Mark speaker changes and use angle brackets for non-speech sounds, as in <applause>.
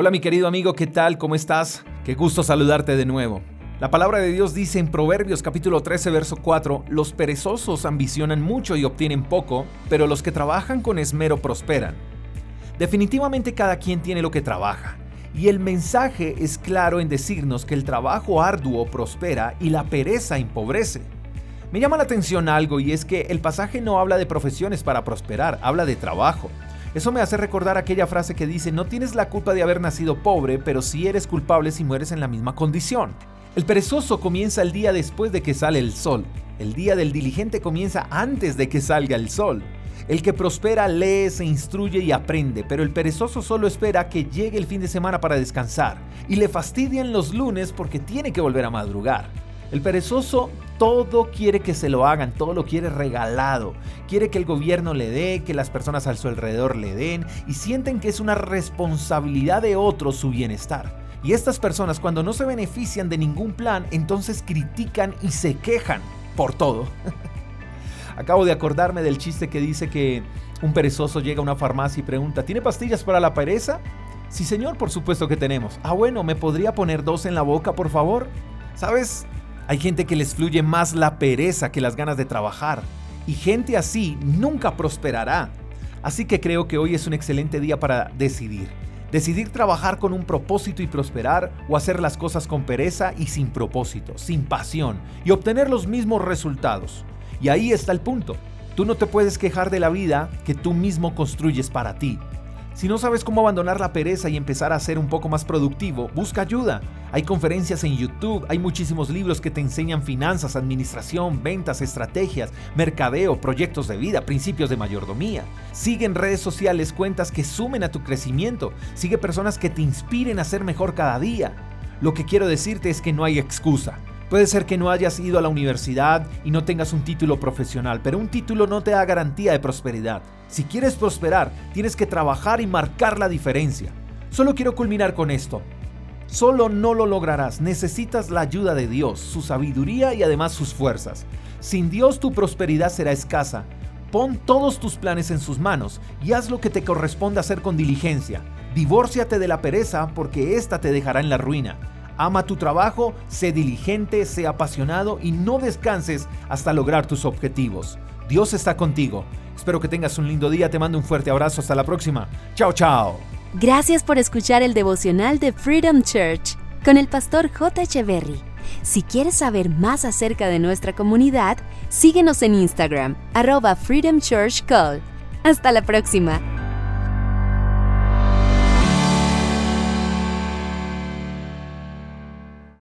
Speaker 1: Hola mi querido amigo, ¿qué tal? ¿Cómo estás? Qué gusto saludarte de nuevo. La palabra de Dios dice en Proverbios capítulo 13 verso 4, los perezosos ambicionan mucho y obtienen poco, pero los que trabajan con esmero prosperan. Definitivamente cada quien tiene lo que trabaja, y el mensaje es claro en decirnos que el trabajo arduo prospera y la pereza empobrece. Me llama la atención algo y es que el pasaje no habla de profesiones para prosperar, habla de trabajo. Eso me hace recordar aquella frase que dice, no tienes la culpa de haber nacido pobre, pero sí eres culpable si mueres en la misma condición. El perezoso comienza el día después de que sale el sol. El día del diligente comienza antes de que salga el sol. El que prospera lee, se instruye y aprende, pero el perezoso solo espera que llegue el fin de semana para descansar. Y le fastidian los lunes porque tiene que volver a madrugar. El perezoso todo quiere que se lo hagan, todo lo quiere regalado. Quiere que el gobierno le dé, que las personas a su alrededor le den y sienten que es una responsabilidad de otros su bienestar. Y estas personas cuando no se benefician de ningún plan, entonces critican y se quejan por todo. <laughs> Acabo de acordarme del chiste que dice que un perezoso llega a una farmacia y pregunta, ¿tiene pastillas para la pereza? Sí, señor, por supuesto que tenemos. Ah, bueno, ¿me podría poner dos en la boca, por favor? ¿Sabes? Hay gente que les fluye más la pereza que las ganas de trabajar. Y gente así nunca prosperará. Así que creo que hoy es un excelente día para decidir. Decidir trabajar con un propósito y prosperar o hacer las cosas con pereza y sin propósito, sin pasión y obtener los mismos resultados. Y ahí está el punto. Tú no te puedes quejar de la vida que tú mismo construyes para ti. Si no sabes cómo abandonar la pereza y empezar a ser un poco más productivo, busca ayuda. Hay conferencias en YouTube, hay muchísimos libros que te enseñan finanzas, administración, ventas, estrategias, mercadeo, proyectos de vida, principios de mayordomía. Sigue en redes sociales cuentas que sumen a tu crecimiento. Sigue personas que te inspiren a ser mejor cada día. Lo que quiero decirte es que no hay excusa. Puede ser que no hayas ido a la universidad y no tengas un título profesional, pero un título no te da garantía de prosperidad. Si quieres prosperar, tienes que trabajar y marcar la diferencia. Solo quiero culminar con esto. Solo no lo lograrás, necesitas la ayuda de Dios, su sabiduría y además sus fuerzas. Sin Dios tu prosperidad será escasa. Pon todos tus planes en sus manos y haz lo que te corresponde hacer con diligencia. Divórciate de la pereza porque ésta te dejará en la ruina. Ama tu trabajo, sé diligente, sé apasionado y no descanses hasta lograr tus objetivos. Dios está contigo. Espero que tengas un lindo día. Te mando un fuerte abrazo. Hasta la próxima. Chao, chao.
Speaker 2: Gracias por escuchar el devocional de Freedom Church con el pastor J. Echeverry. Si quieres saber más acerca de nuestra comunidad, síguenos en Instagram, arroba Freedom Church Call. Hasta la próxima.